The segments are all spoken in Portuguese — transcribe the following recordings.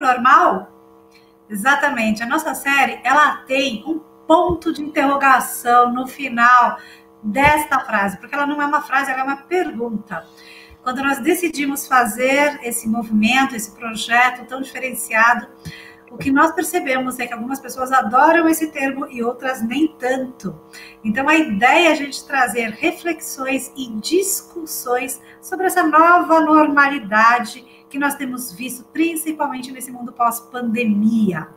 normal? Exatamente. A nossa série, ela tem um ponto de interrogação no final desta frase, porque ela não é uma frase, ela é uma pergunta. Quando nós decidimos fazer esse movimento, esse projeto tão diferenciado, o que nós percebemos é que algumas pessoas adoram esse termo e outras nem tanto. Então, a ideia é a gente trazer reflexões e discussões sobre essa nova normalidade que nós temos visto, principalmente nesse mundo pós-pandemia.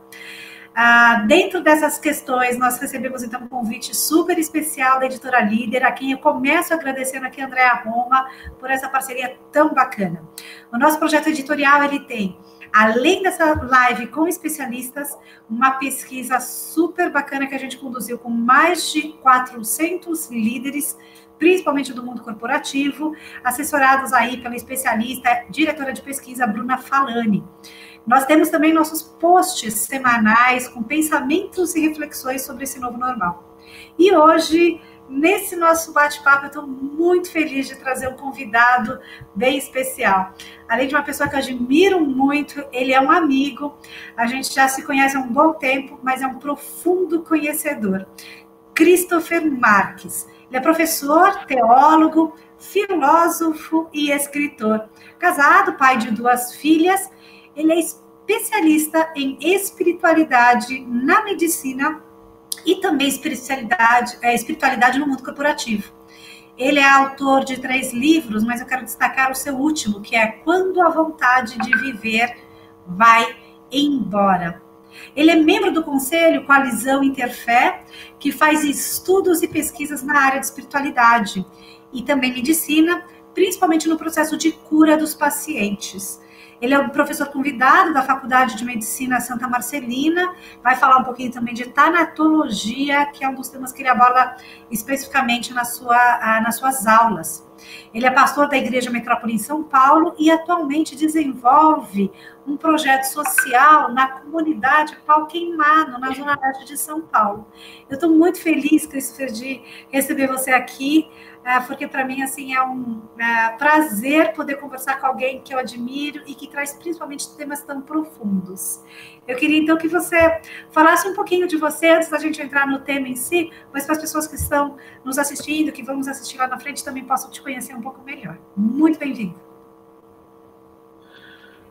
Ah, dentro dessas questões, nós recebemos então um convite super especial da editora líder, a quem eu começo agradecendo aqui, Andréa Roma, por essa parceria tão bacana. O nosso projeto editorial ele tem além dessa live com especialistas, uma pesquisa super bacana que a gente conduziu com mais de 400 líderes, principalmente do mundo corporativo, assessorados aí pela especialista, diretora de pesquisa Bruna Falani. Nós temos também nossos posts semanais com pensamentos e reflexões sobre esse novo normal. E hoje Nesse nosso bate-papo, eu estou muito feliz de trazer um convidado bem especial. Além de uma pessoa que eu admiro muito, ele é um amigo, a gente já se conhece há um bom tempo, mas é um profundo conhecedor. Christopher Marques. Ele é professor, teólogo, filósofo e escritor. Casado, pai de duas filhas, ele é especialista em espiritualidade na medicina e também espiritualidade, é, espiritualidade no mundo corporativo. Ele é autor de três livros, mas eu quero destacar o seu último, que é Quando a Vontade de Viver Vai Embora. Ele é membro do Conselho Coalizão Interfé, que faz estudos e pesquisas na área de espiritualidade e também medicina, principalmente no processo de cura dos pacientes. Ele é o professor convidado da Faculdade de Medicina Santa Marcelina, vai falar um pouquinho também de tanatologia, que é um dos temas que ele aborda especificamente na sua, nas suas aulas. Ele é pastor da Igreja Metrópole em São Paulo e atualmente desenvolve um projeto social na comunidade Pau Queimado, na Zona Leste de São Paulo. Eu estou muito feliz, Christopher, de receber você aqui. É, porque para mim assim é um é, prazer poder conversar com alguém que eu admiro e que traz principalmente temas tão profundos. Eu queria então que você falasse um pouquinho de você antes da gente entrar no tema em si, mas para as pessoas que estão nos assistindo, que vão nos assistir lá na frente, também possam te conhecer um pouco melhor. Muito bem-vindo.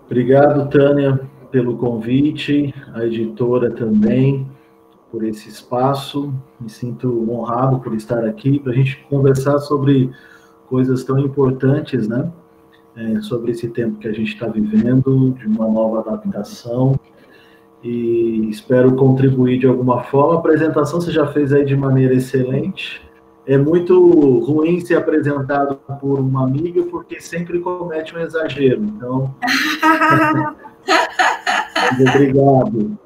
Obrigado, Tânia, pelo convite, a editora também por esse espaço. Me sinto honrado por estar aqui para a gente conversar sobre coisas tão importantes, né? É, sobre esse tempo que a gente está vivendo, de uma nova adaptação. E espero contribuir de alguma forma. A apresentação você já fez aí de maneira excelente. É muito ruim ser apresentado por uma amiga, porque sempre comete um exagero. Então. obrigado.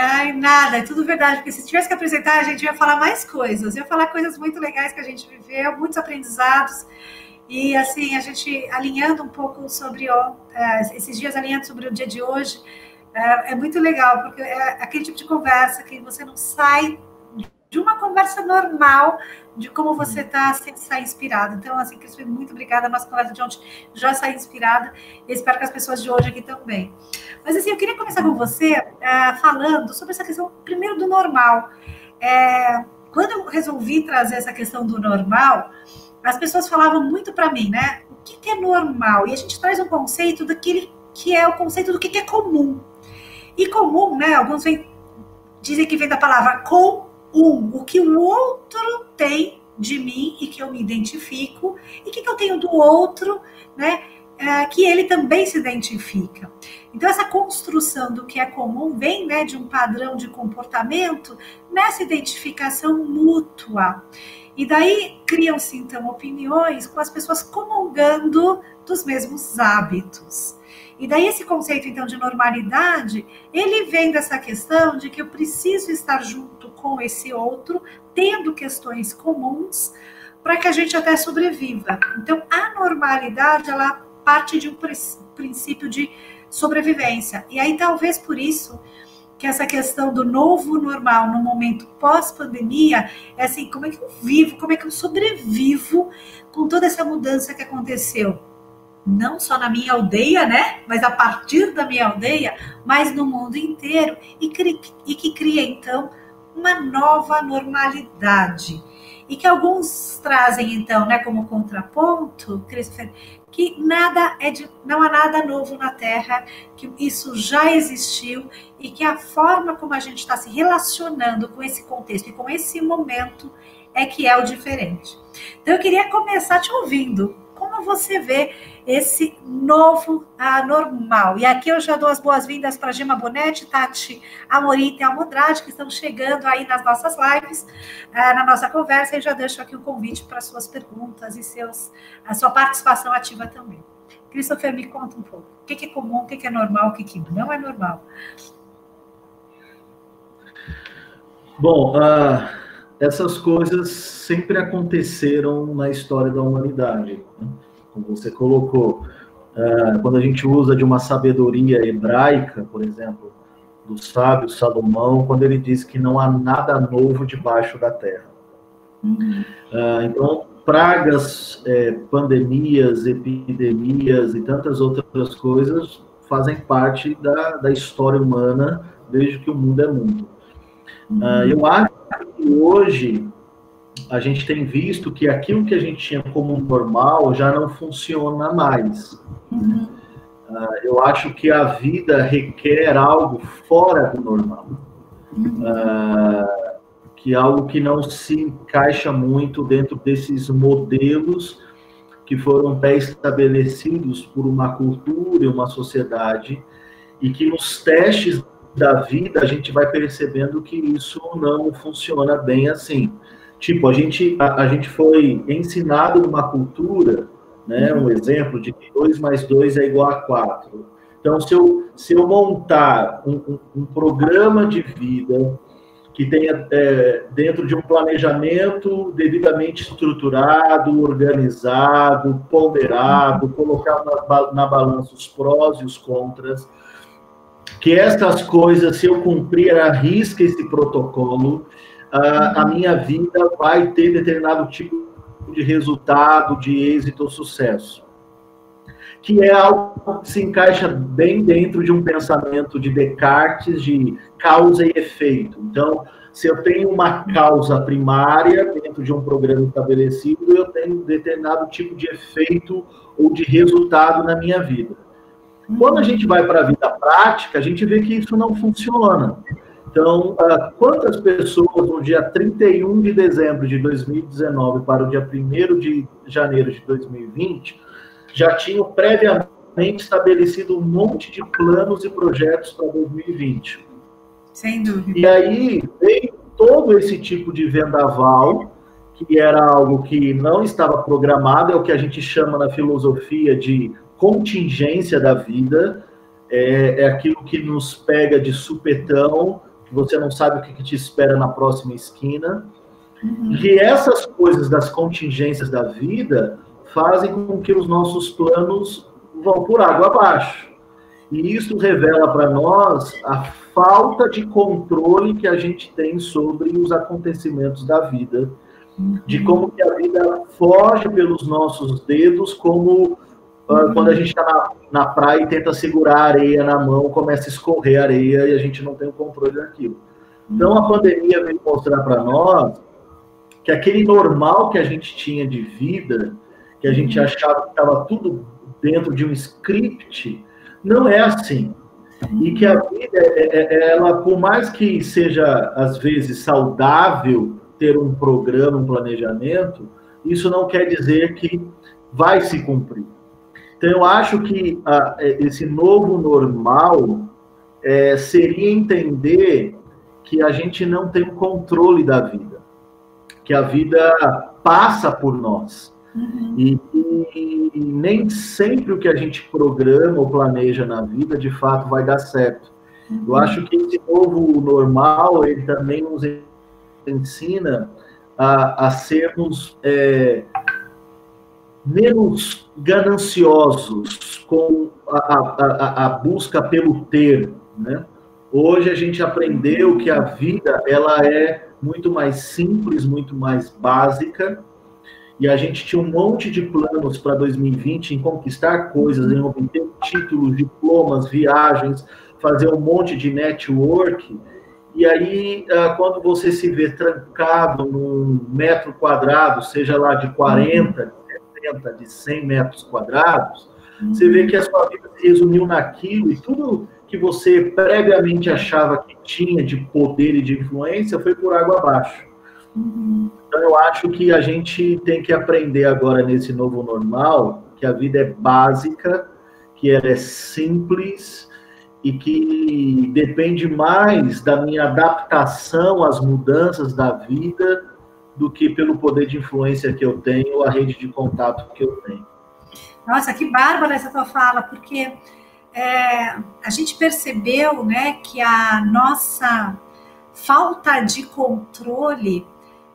Ai, nada, é tudo verdade, porque se tivesse que apresentar, a gente ia falar mais coisas, ia falar coisas muito legais que a gente viveu, muitos aprendizados, e assim, a gente alinhando um pouco sobre, ó, é, esses dias alinhando sobre o dia de hoje, é, é muito legal, porque é aquele tipo de conversa que você não sai de uma conversa normal de como você está sem sair inspirado. Então, assim, Cris, muito obrigada. A nossa conversa de ontem já saiu inspirada. E espero que as pessoas de hoje aqui também. Mas, assim, eu queria começar com você é, falando sobre essa questão, primeiro, do normal. É, quando eu resolvi trazer essa questão do normal, as pessoas falavam muito para mim, né? O que, que, é normal? E a gente traz um conceito daquele que é o conceito do que, que é comum. E comum, né? Alguns vem, dizem que vem da palavra com um, o que o outro tem de mim e que eu me identifico, e o que, que eu tenho do outro, né? É, que ele também se identifica. Então, essa construção do que é comum vem né, de um padrão de comportamento nessa identificação mútua. E daí criam-se, então, opiniões com as pessoas comungando dos mesmos hábitos. E daí esse conceito então de normalidade, ele vem dessa questão de que eu preciso estar junto com esse outro, tendo questões comuns, para que a gente até sobreviva. Então a normalidade, ela parte de um princípio de sobrevivência. E aí talvez por isso que essa questão do novo normal no momento pós-pandemia é assim, como é que eu vivo, como é que eu sobrevivo com toda essa mudança que aconteceu não só na minha aldeia, né? Mas a partir da minha aldeia, mas no mundo inteiro e, e que cria então uma nova normalidade e que alguns trazem então, né, como contraponto, Christopher, que nada é de, não há nada novo na Terra, que isso já existiu e que a forma como a gente está se relacionando com esse contexto e com esse momento é que é o diferente. Então eu queria começar te ouvindo. Como você vê esse novo ah, normal? E aqui eu já dou as boas-vindas para Gema Bonetti, Tati Amorim e Almondrade, que estão chegando aí nas nossas lives, ah, na nossa conversa, e já deixo aqui o convite para suas perguntas e seus, a sua participação ativa também. Christopher, me conta um pouco. O que é comum, o que é normal, o que não é normal? Bom, uh essas coisas sempre aconteceram na história da humanidade. Né? Como você colocou, uh, quando a gente usa de uma sabedoria hebraica, por exemplo, do sábio Salomão, quando ele diz que não há nada novo debaixo da terra. Uhum. Uh, então, pragas, é, pandemias, epidemias e tantas outras coisas fazem parte da, da história humana desde que o mundo é mundo. Uh, eu acho hoje a gente tem visto que aquilo que a gente tinha como normal já não funciona mais. Uhum. Uh, eu acho que a vida requer algo fora do normal. Uh, que algo que não se encaixa muito dentro desses modelos que foram pré-estabelecidos por uma cultura e uma sociedade e que nos testes da vida, a gente vai percebendo que isso não funciona bem assim. Tipo, a gente, a, a gente foi ensinado numa cultura, né, um exemplo de que 2 mais 2 é igual a 4. Então, se eu, se eu montar um, um, um programa de vida que tenha é, dentro de um planejamento devidamente estruturado, organizado, ponderado, colocar na, na balança os prós e os contras, que estas coisas, se eu cumprir a risca esse protocolo, a, a minha vida vai ter determinado tipo de resultado, de êxito ou sucesso. Que é algo que se encaixa bem dentro de um pensamento de Descartes de causa e efeito. Então, se eu tenho uma causa primária dentro de um programa estabelecido, eu tenho determinado tipo de efeito ou de resultado na minha vida. Quando a gente vai para a vida prática, a gente vê que isso não funciona. Então, ah, quantas pessoas no dia 31 de dezembro de 2019 para o dia 1 de janeiro de 2020 já tinham previamente estabelecido um monte de planos e projetos para 2020? Sem dúvida. E aí veio todo esse tipo de vendaval, que era algo que não estava programado, é o que a gente chama na filosofia de contingência da vida, é, é aquilo que nos pega de supetão, que você não sabe o que, que te espera na próxima esquina. Uhum. E essas coisas das contingências da vida fazem com que os nossos planos vão por água abaixo. E isso revela para nós a falta de controle que a gente tem sobre os acontecimentos da vida, de uhum. como que a vida foge pelos nossos dedos como quando a gente está na, na, praia e tenta segurar a areia na mão, começa a escorrer a areia e a gente não tem o controle daquilo. Então a pandemia veio mostrar para nós que aquele normal que a gente tinha de vida, que a gente achava que estava tudo dentro de um script, não é assim. E que a vida, é, é, é, ela, por mais que seja às vezes saudável ter um programa, um planejamento, isso não quer dizer que vai se cumprir. Então, eu acho que ah, é, esse novo normal é, seria entender que a gente não tem o controle da vida, que a vida passa por nós. Uhum. E, e, e, nem sempre o que a gente programa ou planeja na vida, de fato, vai dar certo. Uhum. Eu acho que esse novo normal, ele também nos ensina a, a sermos é, menos gananciosos com a, a, a, busca pelo ter, né? Hoje a gente aprendeu que a vida ela é muito mais simples, muito mais básica e a gente tinha um monte de planos para 2020 em conquistar coisas, em obter títulos, diplomas, viagens, fazer um monte de network. E aí, ah, quando você se vê trancado num metro quadrado, seja lá de 40, de 70, de 100 metros quadrados, você vê que a sua vida se resumiu naquilo e tudo que você previamente achava que tinha de poder e de influência foi por água abaixo. Então, eu acho que a gente tem que aprender agora nesse novo normal que a vida é básica, que ela é simples e que depende mais da minha adaptação às mudanças da vida do que pelo poder de influência que eu tenho, a rede de contato que eu tenho. Nossa, que bárbara essa tua fala, porque é, a gente percebeu né, que a nossa falta de controle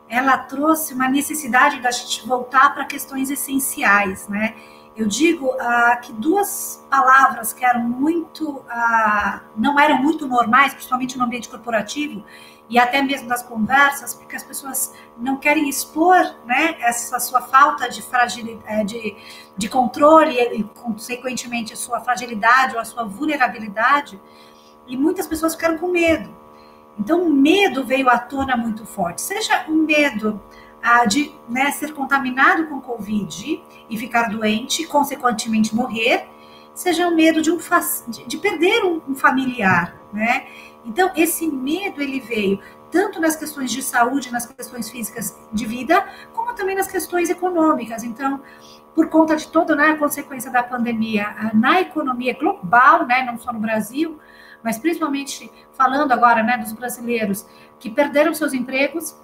ela trouxe uma necessidade da gente voltar para questões essenciais, né? Eu digo ah, que duas palavras que eram muito, ah, não eram muito normais, principalmente no ambiente corporativo e até mesmo das conversas, porque as pessoas não querem expor, né, essa sua falta de fragilidade, eh, de, de controle e, consequentemente, a sua fragilidade ou a sua vulnerabilidade. E muitas pessoas ficaram com medo. Então, o medo veio à tona muito forte. Seja o medo ah, de né, ser contaminado com Covid e ficar doente, consequentemente morrer, seja o medo de, um, de perder um, um familiar, né? Então, esse medo ele veio tanto nas questões de saúde, nas questões físicas de vida, como também nas questões econômicas. Então, por conta de toda né, a consequência da pandemia na economia global, né, não só no Brasil, mas principalmente falando agora né, dos brasileiros que perderam seus empregos.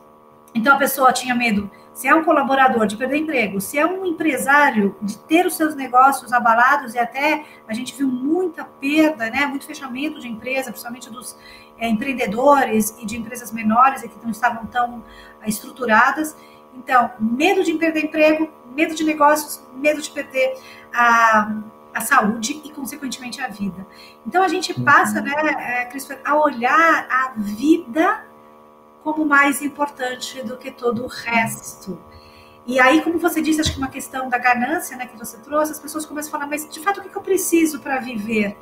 Então a pessoa tinha medo, se é um colaborador, de perder emprego, se é um empresário, de ter os seus negócios abalados, e até a gente viu muita perda, né, muito fechamento de empresa, principalmente dos é, empreendedores e de empresas menores e que não estavam tão é, estruturadas. Então, medo de perder emprego, medo de negócios, medo de perder a a saúde e, consequentemente, a vida. Então, a gente passa, uhum. né, é, Christopher, a olhar a vida como mais importante do que todo o resto. E aí, como você disse, acho que uma questão da ganância né, que você trouxe, as pessoas começam a falar, mas de fato, o que eu preciso para viver?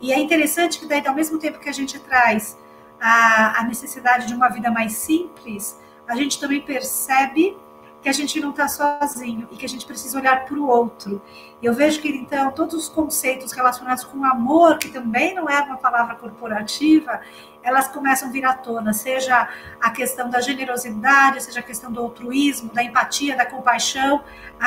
E é interessante que, daí, ao mesmo tempo que a gente traz a, a necessidade de uma vida mais simples, a gente também percebe que a gente não está sozinho e que a gente precisa olhar para o outro. Eu vejo que, então, todos os conceitos relacionados com amor, que também não é uma palavra corporativa, elas começam a vir à tona, seja a questão da generosidade, seja a questão do altruísmo, da empatia, da compaixão,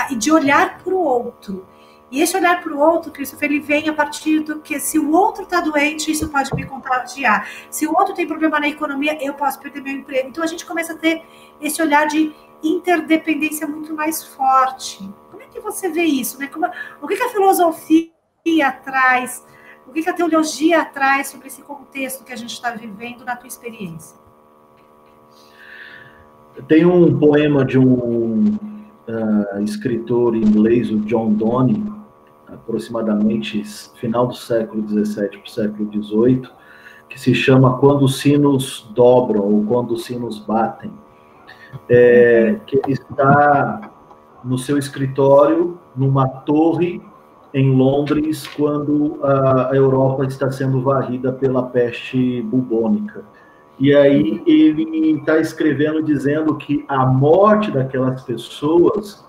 e de olhar para o outro. E esse olhar para o outro, Christopher, ele vem a partir do que se o outro está doente, isso pode me contagiar. Se o outro tem problema na economia, eu posso perder meu emprego. Então a gente começa a ter esse olhar de interdependência muito mais forte. Como é que você vê isso? Né? Como, o que, que a filosofia traz? O que, que a teologia traz sobre esse contexto que a gente está vivendo na tua experiência? Tem um poema de um uh, escritor inglês, o John Donne, aproximadamente final do século XVII para o século XVIII, que se chama Quando os Sinos Dobram ou Quando os Sinos Batem é, que ele está no seu escritório, numa torre em Londres, quando a Europa está sendo varrida pela peste bubônica. E aí ele está escrevendo dizendo que a morte daquelas pessoas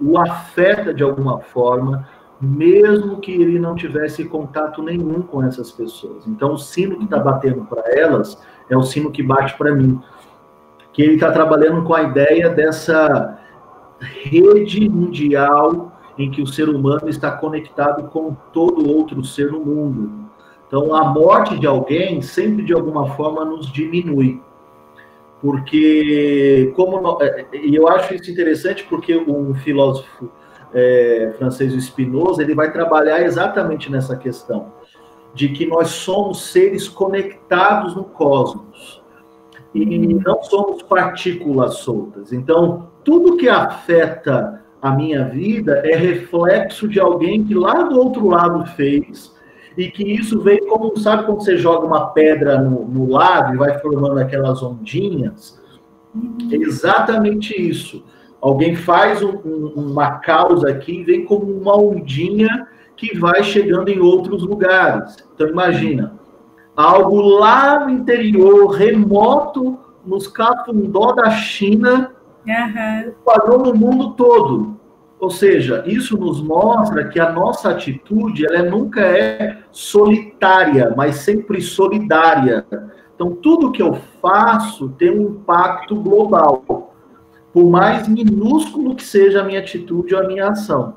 o afeta de alguma forma, mesmo que ele não tivesse contato nenhum com essas pessoas. Então, o sino que está batendo para elas é o sino que bate para mim que ele está trabalhando com a ideia dessa rede mundial em que o ser humano está conectado com todo outro ser no mundo. Então, a morte de alguém sempre de alguma forma nos diminui. Porque, como. É, e eu acho isso interessante porque um filósofo é, francês, o Spinoza, ele vai trabalhar exatamente nessa questão de que nós somos seres conectados no cosmos e não somos partículas soltas. Então, tudo que afeta a minha vida é reflexo de alguém que lá do outro lado fez e que isso veio como, sabe quando você joga uma pedra no, no lago e vai formando aquelas ondinhas? É exatamente isso. Alguém faz um, um, uma causa aqui e vem como uma ondinha que vai chegando em outros lugares. Então, imagina, algo lá no interior, remoto, nos cafundó da China, uhum. no mundo todo. Ou seja, isso nos mostra que a nossa atitude ela nunca é solitária, mas sempre solidária. Então, tudo que eu faço tem um impacto global, por mais minúsculo que seja a minha atitude ou a minha ação.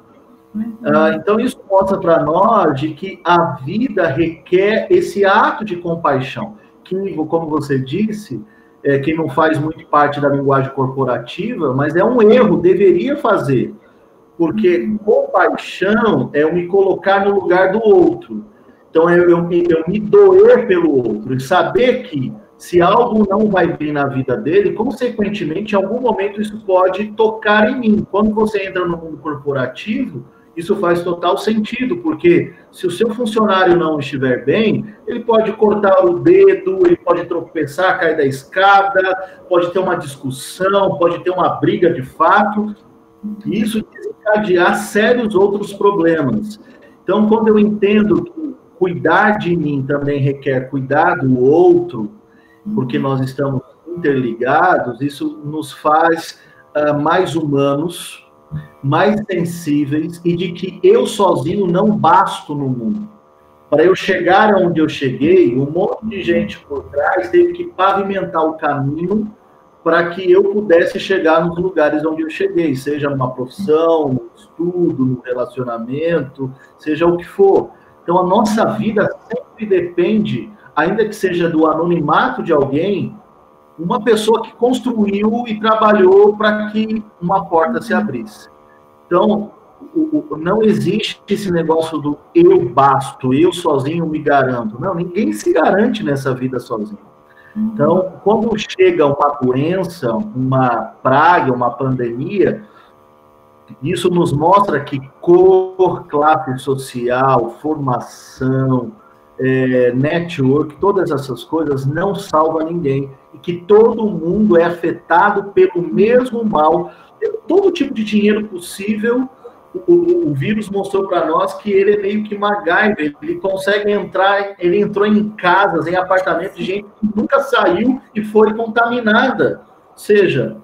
Uhum. Ah, então, isso mostra para nós de que a vida requer esse ato de compaixão, que, como você disse, é, quem não faz muito parte da linguagem corporativa, mas é um erro, deveria fazer porque compaixão é eu me colocar no lugar do outro. Então, é eu, eu, eu me doer pelo outro e saber que se algo não vai bem na vida dele, consequentemente, em algum momento isso pode tocar em mim. Quando você entra no mundo corporativo, isso faz total sentido, porque se o seu funcionário não estiver bem, ele pode cortar o dedo, ele pode tropeçar, cair da escada, pode ter uma discussão, pode ter uma briga de fato. Isso desencadear sérios outros problemas. Então, quando eu entendo que cuidar de mim também requer cuidar do outro, porque nós estamos interligados, isso nos faz uh, mais humanos, mais sensíveis e de que eu sozinho não basto no mundo. Para eu chegar onde eu cheguei, um monte de gente por trás teve que pavimentar o caminho para que eu pudesse chegar nos lugares onde eu cheguei, seja numa profissão, no estudo, no relacionamento, seja o que for. Então a nossa vida sempre depende, ainda que seja do anonimato de alguém, uma pessoa que construiu e trabalhou para que uma porta se abrisse. Então, o, o, não existe esse negócio do eu basto, eu sozinho me garanto. Não, ninguém se garante nessa vida sozinho. Então, quando chega uma doença, uma praga, uma pandemia, isso nos mostra que cor, classe social, formação, é, network, todas essas coisas não salvam ninguém. E que todo mundo é afetado pelo mesmo mal, todo tipo de dinheiro possível o, o, vírus mostrou para nós que ele é meio que MacGyver, ele consegue entrar, ele entrou em casas, em apartamentos de gente que nunca saiu e foi contaminada. Ou seja,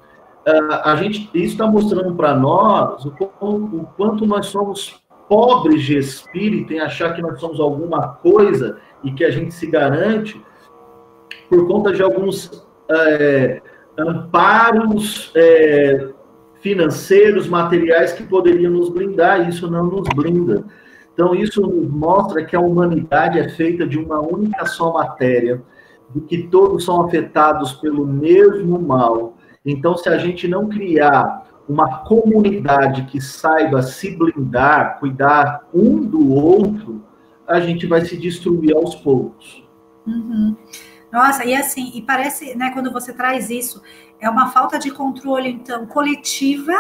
a gente, isso está mostrando para nós o, o quanto nós somos pobres de espírito em achar que nós somos alguma coisa e que a gente se garante por conta de alguns é, amparos é, financeiros, materiais que poderiam nos blindar, e isso não nos blinda. Então, isso nos mostra que a humanidade é feita de uma única só matéria, de que todos são afetados pelo mesmo mal. Então, se a gente não criar uma comunidade que saiba se blindar, cuidar um do outro, a gente vai se destruir aos poucos. Uhum. Nossa, e assim, e parece, né, quando você traz isso, é uma falta de controle, então, coletiva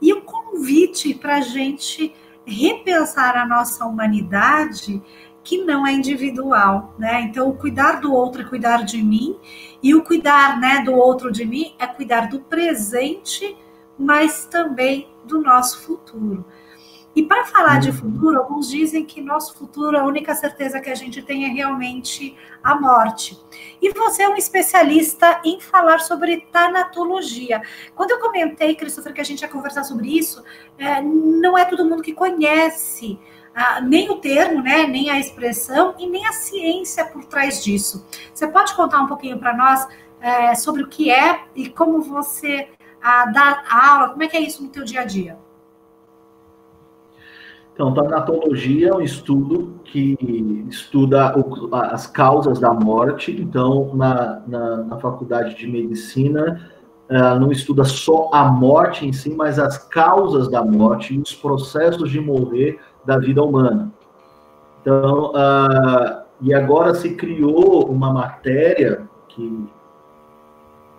e um convite para a gente repensar a nossa humanidade que não é individual, né? Então, o cuidar do outro é cuidar de mim e o cuidar, né, do outro de mim é cuidar do presente, mas também do nosso futuro. E para falar de futuro, alguns dizem que nosso futuro, a única certeza que a gente tem é realmente a morte. E você é um especialista em falar sobre tanatologia. Quando eu comentei, Christopher, que a gente ia conversar sobre isso, é, não é todo mundo que conhece ah, nem o termo, né, nem a expressão e nem a ciência por trás disso. Você pode contar um pouquinho para nós é, sobre o que é e como você ah, dá aula, como é que é isso no teu dia a dia? Então, tanatologia é um estudo que estuda as causas da morte. Então, na, na, na faculdade de medicina, uh, não estuda só a morte em si, mas as causas da morte e os processos de morrer da vida humana. Então, uh, e agora se criou uma matéria que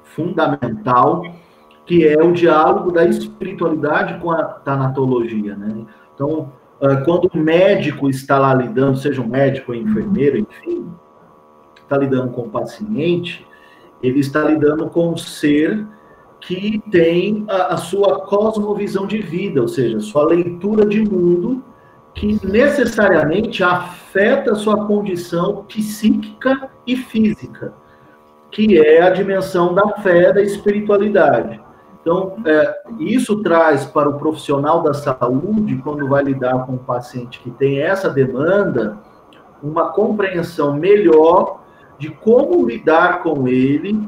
fundamental, que é o diálogo da espiritualidade com a tanatologia, né? Então, ah, quando o médico está lá lidando, seja um médico ou enfermeiro, enfim, está lidando com o paciente, ele está lidando com um ser que tem a, a sua cosmovisão de vida, ou seja, sua leitura de mundo, que necessariamente afeta a sua condição psíquica e física, que é a dimensão da fé, da espiritualidade. Então, é, isso traz para o profissional da saúde, quando vai lidar com um paciente que tem essa demanda, uma compreensão melhor de como lidar com ele,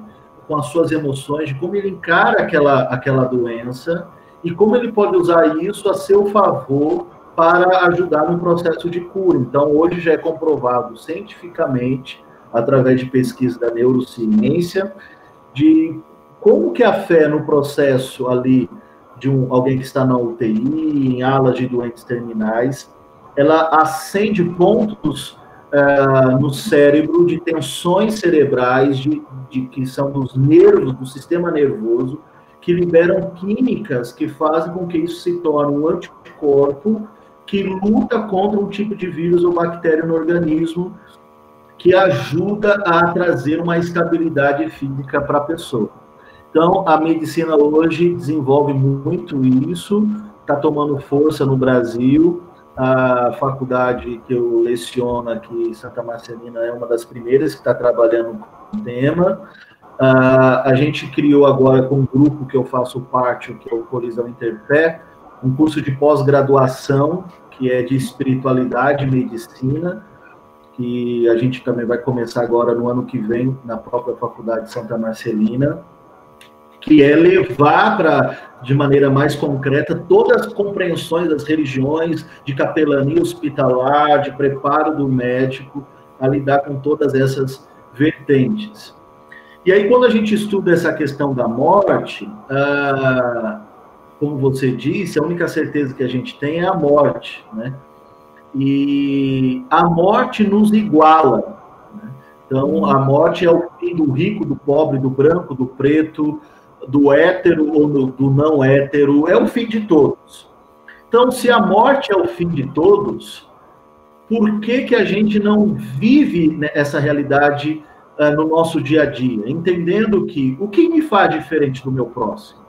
com as suas emoções, de como ele encara aquela, aquela doença e como ele pode usar isso a seu favor para ajudar no processo de cura. Então, hoje já é comprovado cientificamente, através de pesquisa da neurociência, de como que a fé no processo ali de um, alguém que está na UTI, em alas de doentes terminais, ela acende pontos uh, no cérebro de tensões cerebrais de, de, que são dos nervos, do sistema nervoso, que liberam químicas que fazem com que isso se torne um anticorpo que luta contra um tipo de vírus ou bactéria no organismo que ajuda a trazer uma estabilidade física para a pessoa. Então, a medicina hoje desenvolve muito isso, está tomando força no Brasil, a faculdade que eu leciono aqui, Santa Marcelina, é uma das primeiras que está trabalhando com o tema. Uh, a gente criou agora com um grupo que eu faço parte, que é o Colisão Interfé, um curso de pós-graduação que é de espiritualidade e medicina, que a gente também vai começar agora no ano que vem na própria Faculdade de Santa Marcelina que é levar para, de maneira mais concreta, todas as compreensões das religiões, de capelania hospitalar, de preparo do médico, a lidar com todas essas vertentes. E aí, quando a gente estuda essa questão da morte, ah, como você disse, a única certeza que a gente tem é a morte, né? E a morte nos iguala. Né? Então, a morte é o fim do rico, do pobre, do branco, do preto, do hétero ou do, do não hétero, é o fim de todos. Então, se a morte é o fim de todos, por que, que a gente não vive essa realidade uh, no nosso dia a dia? Entendendo que o que me faz diferente do meu próximo?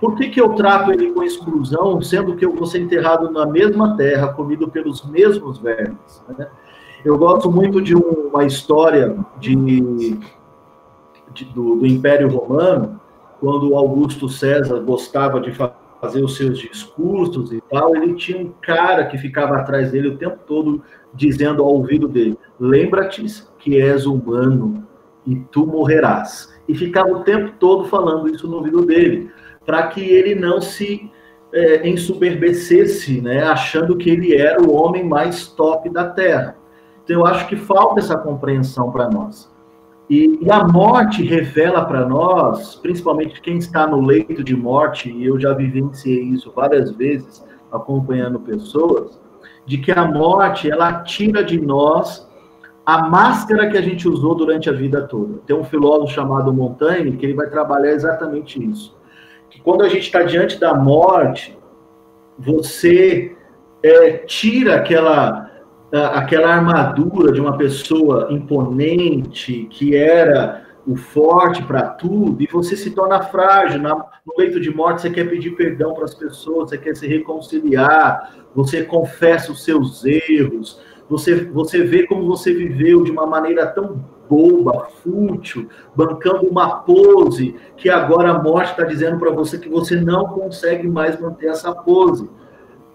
Por que, que eu trato ele com exclusão, sendo que eu vou ser enterrado na mesma terra, comido pelos mesmos vermes? Né? Eu gosto muito de um, uma história de, de do, do Império Romano, quando Augusto César gostava de fazer os seus discursos e tal, ele tinha um cara que ficava atrás dele o tempo todo dizendo ao ouvido dele: Lembra-te que és humano e tu morrerás. E ficava o tempo todo falando isso no ouvido dele, para que ele não se é, né, achando que ele era o homem mais top da Terra. Então, eu acho que falta essa compreensão para nós. E, e, a morte revela para nós, principalmente quem está no leito de morte, e eu já vivenciei isso várias vezes, acompanhando pessoas, de que a morte, ela tira de nós a máscara que a gente usou durante a vida toda. Tem um filósofo chamado Montaigne que ele vai trabalhar exatamente isso. Que quando a gente está diante da morte, você é, tira aquela aquela armadura de uma pessoa imponente, que era o forte para tudo, e você se torna frágil. No leito de morte, você quer pedir perdão para as pessoas, você quer se reconciliar, você confessa os seus erros, você, você vê como você viveu de uma maneira tão boba, fútil, bancando uma pose, que agora a morte está dizendo para você que você não consegue mais manter essa pose.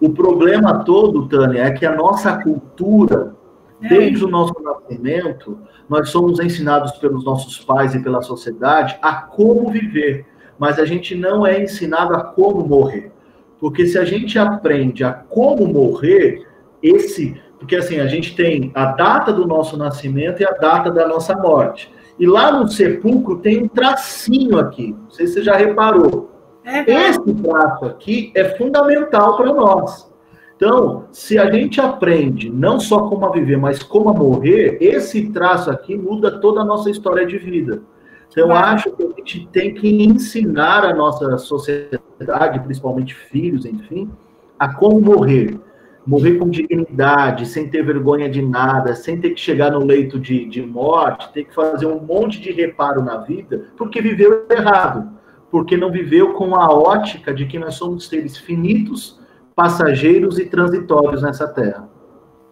O problema todo, Tânia, é que a nossa cultura, é. desde o nosso nascimento, nós somos ensinados pelos nossos pais e pela sociedade a como viver, mas a gente não é ensinado a como morrer. Porque se a gente aprende a como morrer, esse. Porque assim, a gente tem a data do nosso nascimento e a data da nossa morte. E lá no sepulcro tem um tracinho aqui. Não sei se você já reparou. É Esse traço aqui é fundamental para nós. Então, se a gente aprende não só como a viver, mas como a morrer, esse traço aqui muda toda a nossa história de vida. Então, acho que a gente tem que ensinar a nossa sociedade, principalmente filhos, enfim, a como morrer. Morrer com dignidade, sem ter vergonha de nada, sem ter que chegar no leito de, de morte, ter que fazer um monte de reparo na vida, porque viveu errado porque não viveu com a ótica de que nós somos seres finitos, passageiros e transitórios nessa terra.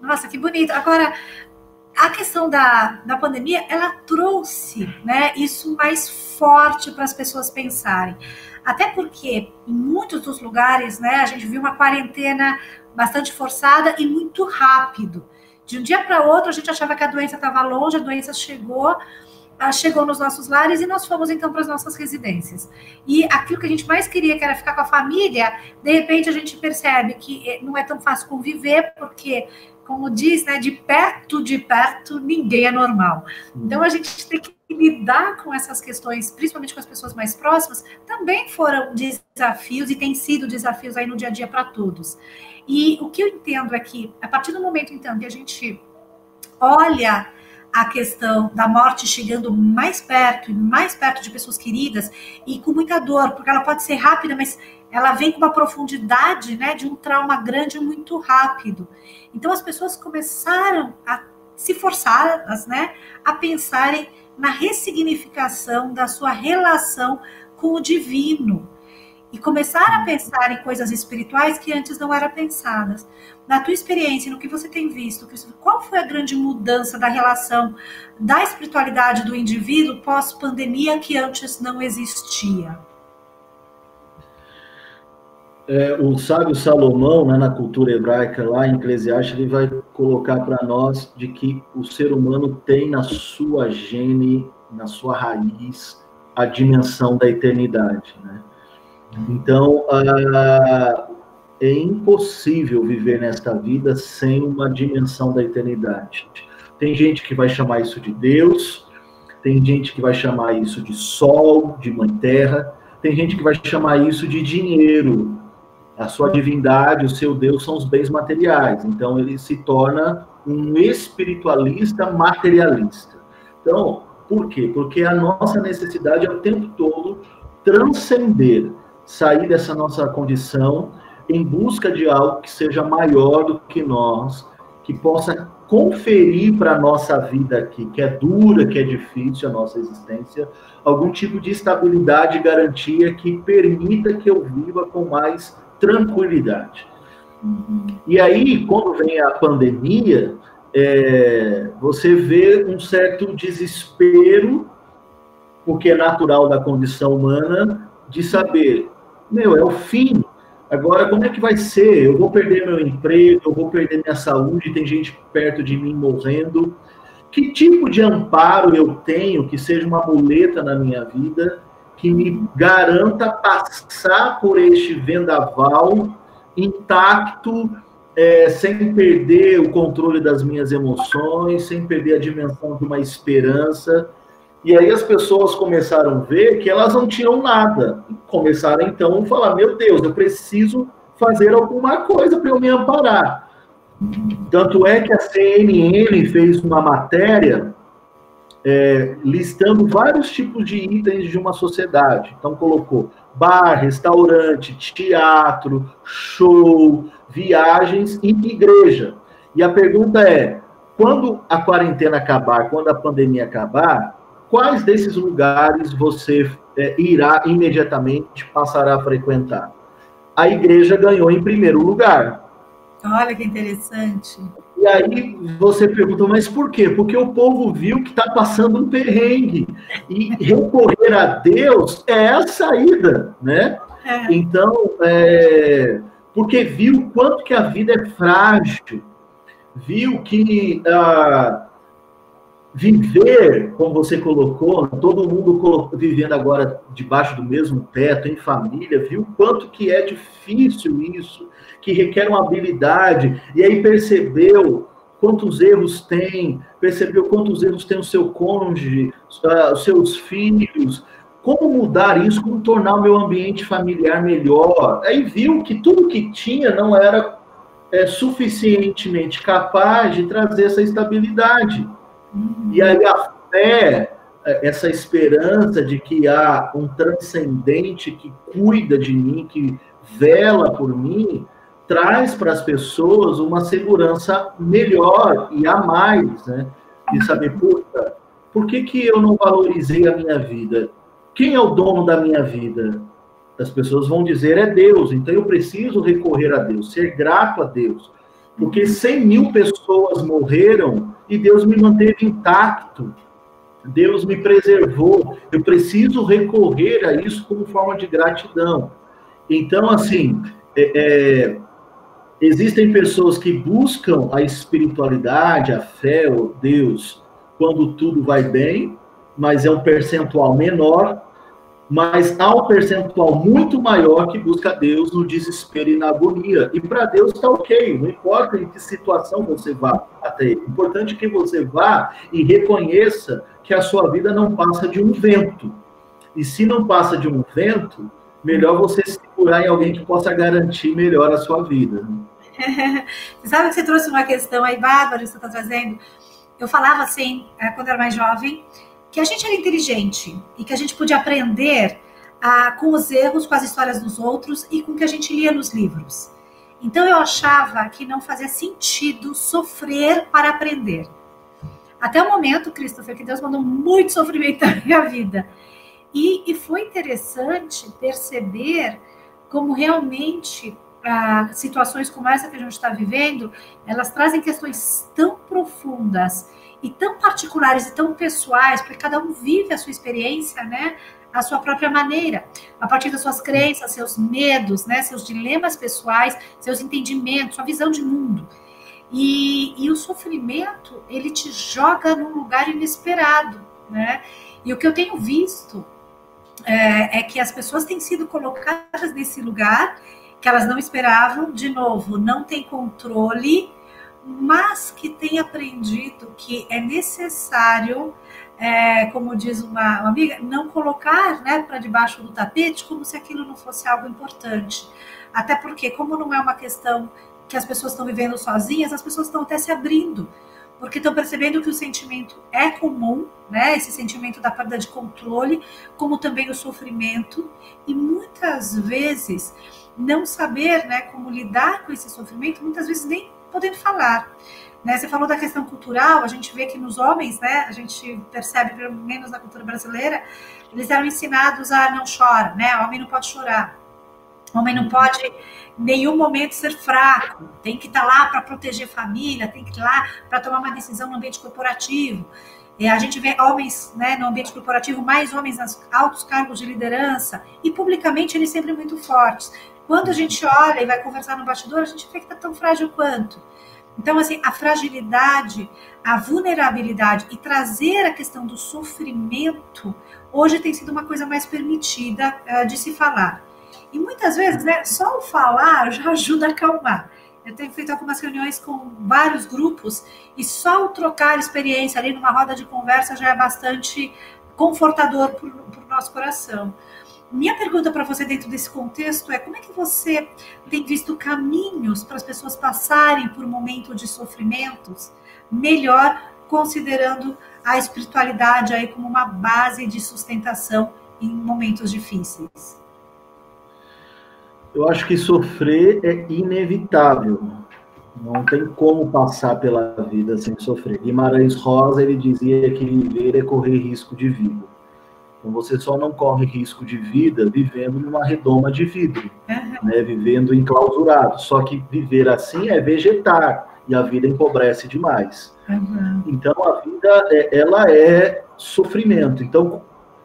Nossa, que bonito. Agora, a questão da, da pandemia, ela trouxe né, isso mais forte para as pessoas pensarem. Até porque em muitos dos lugares, né, a gente viu uma quarentena bastante forçada e muito rápido. De um dia para outro, a gente achava que a doença estava longe, a doença chegou, chegou nos nossos lares e nós fomos então para as nossas residências. E aquilo que a gente mais queria, que era ficar com a família, de repente a gente percebe que eh, não é tão fácil conviver, porque, como diz, né, de perto, de perto, ninguém é normal. Então a gente tem que lidar com essas questões, principalmente com as pessoas mais próximas, também foram desafios e têm sido desafios aí no dia a dia para todos. E o que eu entendo é que, a partir do momento, então, que a gente olha a questão da morte chegando mais perto e mais perto de pessoas queridas e com muita dor, porque ela pode ser rápida, mas ela vem com uma profundidade, né, de um trauma grande muito rápido. Então as pessoas começaram a se forçar, né, a pensarem na ressignificação da sua relação com o divino e começar a pensar em coisas espirituais que antes não eram pensadas na tua experiência, no que você tem visto, qual foi a grande mudança da relação da espiritualidade do indivíduo pós-pandemia que antes não existia? É, o sábio Salomão, né, na cultura hebraica, lá em Eclesiastes, ele vai colocar para nós de que o ser humano tem na sua gene, na sua raiz, a dimensão da eternidade. Né? Então, a, é impossível viver nesta vida sem uma dimensão da eternidade. Tem gente que vai chamar isso de Deus, tem gente que vai chamar isso de sol, de mãe terra, tem gente que vai chamar isso de dinheiro. A sua divindade, o seu Deus são os bens materiais. Então ele se torna um espiritualista materialista. Então, por quê? Porque a nossa necessidade é o tempo todo transcender, sair dessa nossa condição em busca de algo que seja maior do que nós, que possa conferir para a nossa vida aqui, que é dura, que é difícil a nossa existência, algum tipo de estabilidade e garantia que permita que eu viva com mais tranquilidade. E aí, quando vem a pandemia, é, você vê um certo desespero, porque é natural da condição humana, de saber, meu, é o fim, Agora, como é que vai ser? Eu vou perder meu emprego, eu vou perder minha saúde, tem gente perto de mim morrendo. Que tipo de amparo eu tenho que seja uma muleta na minha vida que me garanta passar por este vendaval intacto, é, sem perder o controle das minhas emoções, sem perder a dimensão de uma esperança? E aí as pessoas começaram a ver que elas não tinham nada. Começaram então a falar: meu Deus, eu preciso fazer alguma coisa para eu me amparar. Tanto é que a CNN fez uma matéria é, listando vários tipos de itens de uma sociedade. Então colocou bar, restaurante, teatro, show, viagens e igreja. E a pergunta é: quando a quarentena acabar, quando a pandemia acabar, quais desses lugares você é, irá imediatamente passar a frequentar? A igreja ganhou em primeiro lugar. Olha que interessante. E aí você pergunta, mas por quê? Porque o povo viu que está passando um perrengue. E recorrer a Deus é a saída, né? É. Então, é, porque viu quanto que a vida é frágil, viu que ah, viver, como você colocou, todo mundo vivendo agora debaixo do mesmo teto, em família, viu quanto que é difícil isso, que requer uma habilidade, e aí percebeu quantos erros tem, percebeu quantos erros tem o seu cônjuge, ah, os seus filhos, como mudar isso, como tornar o meu ambiente familiar melhor. Aí viu que tudo que tinha não era é, suficientemente capaz de trazer essa estabilidade. E aí a fé, é, essa esperança de que há um transcendente que cuida de mim, que vela por mim, traz para as pessoas uma segurança melhor e a mais, né? De saber, puta, por que, que eu não valorizei a minha vida? quem é o dono da minha vida? As pessoas vão dizer é Deus, então eu preciso recorrer a Deus, ser grato a Deus. Porque 100 mil pessoas morreram e Deus me manteve intacto. Deus me preservou. Eu preciso recorrer a isso como forma de gratidão. Então, assim, é, é, existem pessoas que buscam a espiritualidade, a fé, o Deus, quando tudo vai bem, mas é um percentual menor mas há um percentual muito maior que busca Deus no desespero e na agonia. E para Deus está ok, não importa em que situação você vá até Ele. O importante é que você vá e reconheça que a sua vida não passa de um vento. E se não passa de um vento, melhor você se segurar em alguém que possa garantir melhor a sua vida. você sabe que você trouxe uma questão aí, Bárbara, que você está trazendo. Eu falava assim, é, quando eu era mais jovem, que a gente era inteligente e que a gente podia aprender ah, com os erros, com as histórias dos outros e com o que a gente lia nos livros. Então eu achava que não fazia sentido sofrer para aprender. Até o momento, Christopher, que Deus mandou muito sofrimento na minha vida. E, e foi interessante perceber como realmente ah, situações como essa que a gente está vivendo, elas trazem questões tão profundas e tão particulares e tão pessoais, porque cada um vive a sua experiência, né? A sua própria maneira, a partir das suas crenças, seus medos, né? Seus dilemas pessoais, seus entendimentos, sua visão de mundo. E, e o sofrimento, ele te joga num lugar inesperado, né? E o que eu tenho visto é, é que as pessoas têm sido colocadas nesse lugar que elas não esperavam, de novo, não tem controle, mas que tem aprendido que é necessário, é, como diz uma, uma, amiga, não colocar né, para debaixo do tapete como se aquilo não fosse algo importante. Até porque, como não é uma questão que as pessoas estão vivendo sozinhas, as pessoas estão até se abrindo, porque estão percebendo que o sentimento é comum, né? Esse sentimento da perda de controle, como também o sofrimento, e muitas vezes não saber, né, como lidar com esse sofrimento, muitas vezes nem podendo falar. Né? Você falou da questão cultural, a gente vê que nos homens, né, a gente percebe, pelo menos na cultura brasileira, eles eram ensinados a não chora, né? O homem não pode chorar. O homem não pode em nenhum momento ser fraco, tem que estar tá lá para proteger a família, tem que estar lá para tomar uma decisão no ambiente corporativo. E a gente vê homens né, no ambiente corporativo, mais homens nos altos cargos de liderança, e publicamente eles sempre muito fortes. Quando a gente olha e vai conversar no bastidor, a gente vê que está tão frágil quanto. Então, assim, a fragilidade, a vulnerabilidade e trazer a questão do sofrimento, hoje tem sido uma coisa mais permitida uh, de se falar. E muitas vezes, né, só o falar já ajuda a acalmar. Eu tenho feito algumas reuniões com vários grupos e só o trocar experiência ali numa roda de conversa já é bastante confortador para o nosso coração. Minha pergunta para você dentro desse contexto é como é que você tem visto caminhos para as pessoas passarem por um momento de sofrimentos melhor, considerando a espiritualidade aí como uma base de sustentação em momentos difíceis? Eu acho que sofrer é inevitável. Não tem como passar pela vida sem sofrer. Guimarães Rosa ele dizia que viver é correr risco de vida. Então você só não corre risco de vida vivendo numa redoma de vidro, uhum. né? vivendo enclausurado. Só que viver assim é vegetar e a vida empobrece demais. Uhum. Então a vida é, ela é sofrimento. Então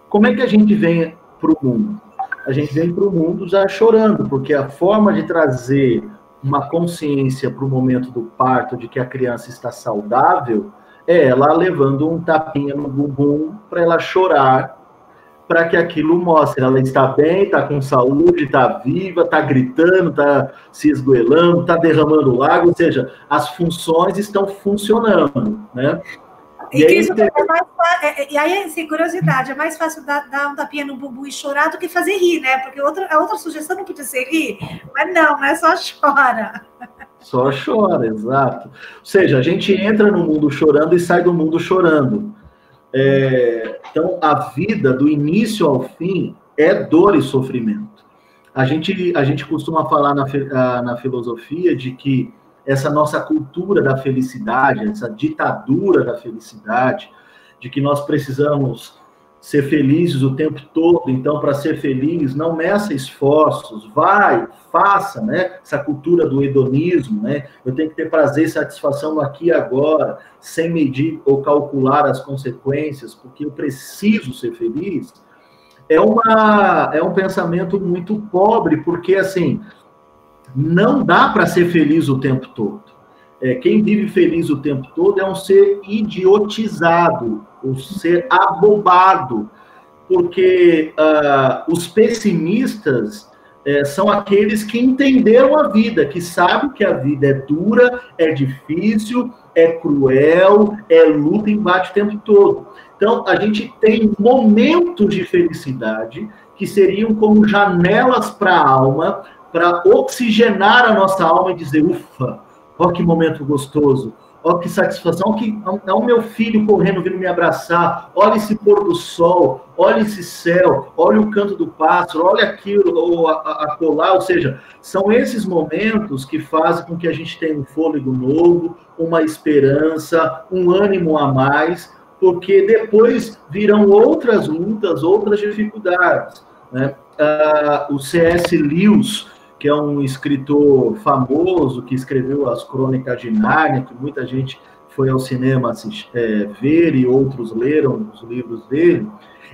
como é que a gente vem para o mundo? A gente vem para o mundo já chorando, porque a forma de trazer uma consciência para o momento do parto de que a criança está saudável é ela levando um tapinha no bumbum para ela chorar para que aquilo mostre. Ela está bem, está com saúde, está viva, está gritando, está se esgoelando, está derramando lago, ou seja, as funções estão funcionando, né? E, e, aí, isso tem... é mais, é, é, e aí, assim, curiosidade, é mais fácil dar, dar um tapinha no bumbum e chorar do que fazer rir, né? Porque outra, a outra sugestão não podia ser rir, mas não, mas só chora. Só chora, exato. Ou seja, a gente entra no mundo chorando e sai do mundo chorando. É, então, a vida, do início ao fim, é dor e sofrimento. A gente, a gente costuma falar na, na filosofia de que essa nossa cultura da felicidade, essa ditadura da felicidade, de que nós precisamos ser felizes o tempo todo, então, para ser feliz, não meça esforços, vai, faça, né? Essa cultura do hedonismo, né? Eu tenho que ter prazer e satisfação no aqui e agora, sem medir ou calcular as consequências, porque eu preciso ser feliz. É, uma, é um pensamento muito pobre, porque, assim, não dá para ser feliz o tempo todo. É, quem vive feliz o tempo todo é um ser idiotizado, ser abobado, porque uh, os pessimistas é, são aqueles que entenderam a vida, que sabem que a vida é dura, é difícil, é cruel, é luta, embate o tempo todo. Então, a gente tem momentos de felicidade que seriam como janelas para a alma, para oxigenar a nossa alma e dizer, ufa, Olha que momento gostoso. Olha que satisfação. Olha que é o meu filho correndo, vindo me abraçar. Olha esse pôr do sol. Olha esse céu. Olha o canto do pássaro. Olha aquilo, ou a, a colar. Ou seja, são esses momentos que fazem com que a gente tenha um fôlego novo, uma esperança, um ânimo a mais, porque depois virão outras lutas, outras dificuldades. Né? Ah, o C.S. Lewis que é um escritor famoso que escreveu as Crônicas de Nárnia, que muita gente foi ao cinema assistir, é, ver e outros leram os livros dele.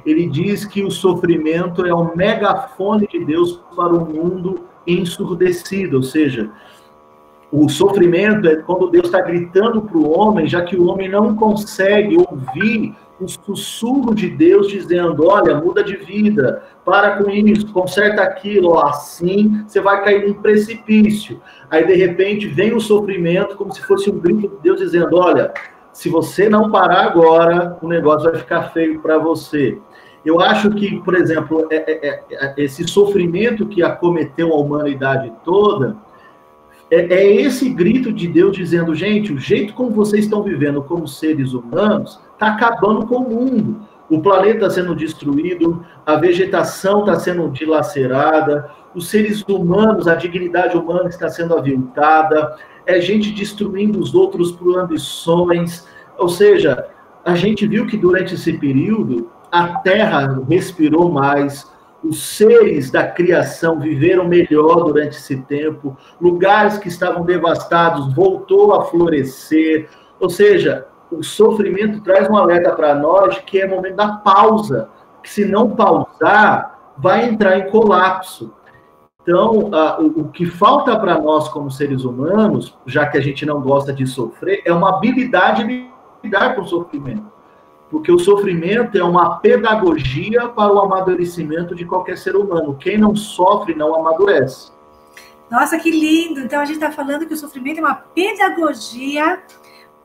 Ele diz que o sofrimento é o megafone de Deus para o mundo ensurdecido, ou seja, o sofrimento é quando Deus está gritando para o homem, já que o homem não consegue ouvir um sussurro de Deus dizendo: olha, muda de vida, para com isso, conserta aquilo, assim você vai cair num precipício. Aí de repente vem o sofrimento, como se fosse um grito de Deus dizendo: olha, se você não parar agora, o negócio vai ficar feio para você. Eu acho que, por exemplo, é, é, é, esse sofrimento que acometeu a humanidade toda é, é esse grito de Deus dizendo: gente, o jeito como vocês estão vivendo como seres humanos está acabando com o mundo. O planeta está sendo destruído, a vegetação está sendo dilacerada, os seres humanos, a dignidade humana está sendo aviltada, é gente destruindo os outros por ambições. Ou seja, a gente viu que durante esse período a Terra respirou mais, os seres da criação viveram melhor durante esse tempo, lugares que estavam devastados voltou a florescer, ou seja, o sofrimento traz um alerta para nós que é o momento da pausa, que se não pausar, vai entrar em colapso. Então, o, o que falta para nós como seres humanos, já que a gente não gosta de sofrer, é uma habilidade de lidar com o sofrimento porque o sofrimento é uma pedagogia para o amadurecimento de qualquer ser humano. Quem não sofre não amadurece. Nossa, que lindo! Então a gente está falando que o sofrimento é uma pedagogia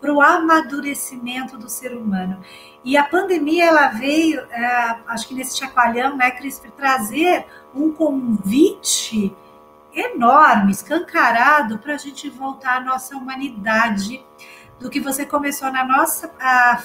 para o amadurecimento do ser humano. E a pandemia ela veio, é, acho que nesse chacoalhão, né, Cris, trazer um convite enorme, escancarado, para a gente voltar à nossa humanidade, do que você começou na nossa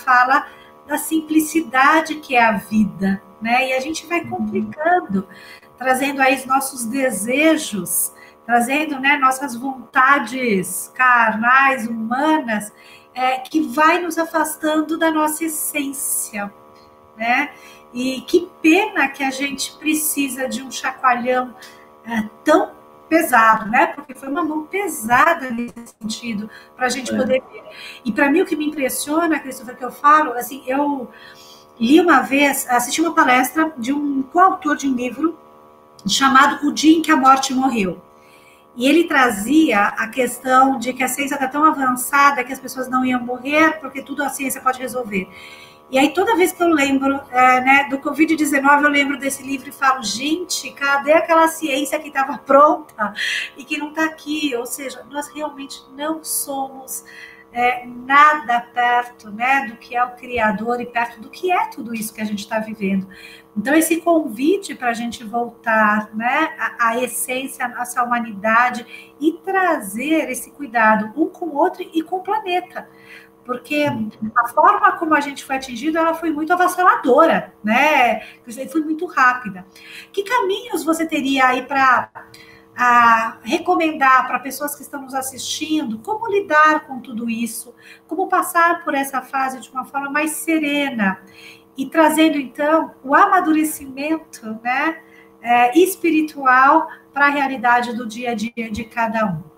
fala da simplicidade que é a vida, né? E a gente vai uhum. complicando, trazendo aí os nossos desejos, trazendo né, nossas vontades carnais, humanas, é, que vai nos afastando da nossa essência, né? E que pena que a gente precisa de um chacoalhão é, tão pesado, né? Porque foi uma mão pesada nesse sentido para a gente é. poder ver. E para mim o que me impressiona, Christopher, que eu falo, assim, eu li uma vez, assisti uma palestra de um coautor de um livro chamado O Dia em que a Morte Morreu. E ele trazia a questão de que a ciência está tão avançada que as pessoas não iam morrer porque tudo a ciência pode resolver. E aí, toda vez que eu lembro é, né, do Covid-19, eu lembro desse livro e falo, gente, cadê aquela ciência que estava pronta e que não está aqui? Ou seja, nós realmente não somos é, nada perto né, do que é o Criador e perto do que é tudo isso que a gente está vivendo. Então, esse convite para a gente voltar né, à, à essência, à nossa humanidade e trazer esse cuidado um com o outro e com o planeta porque a forma como a gente foi atingido, ela foi muito avassaladora, né? Foi muito rápida. Que caminhos você teria aí para recomendar para pessoas que estão nos assistindo como lidar com tudo isso, como passar por essa fase de uma forma mais serena e trazendo então o amadurecimento, né, é, espiritual para a realidade do dia a dia de cada um.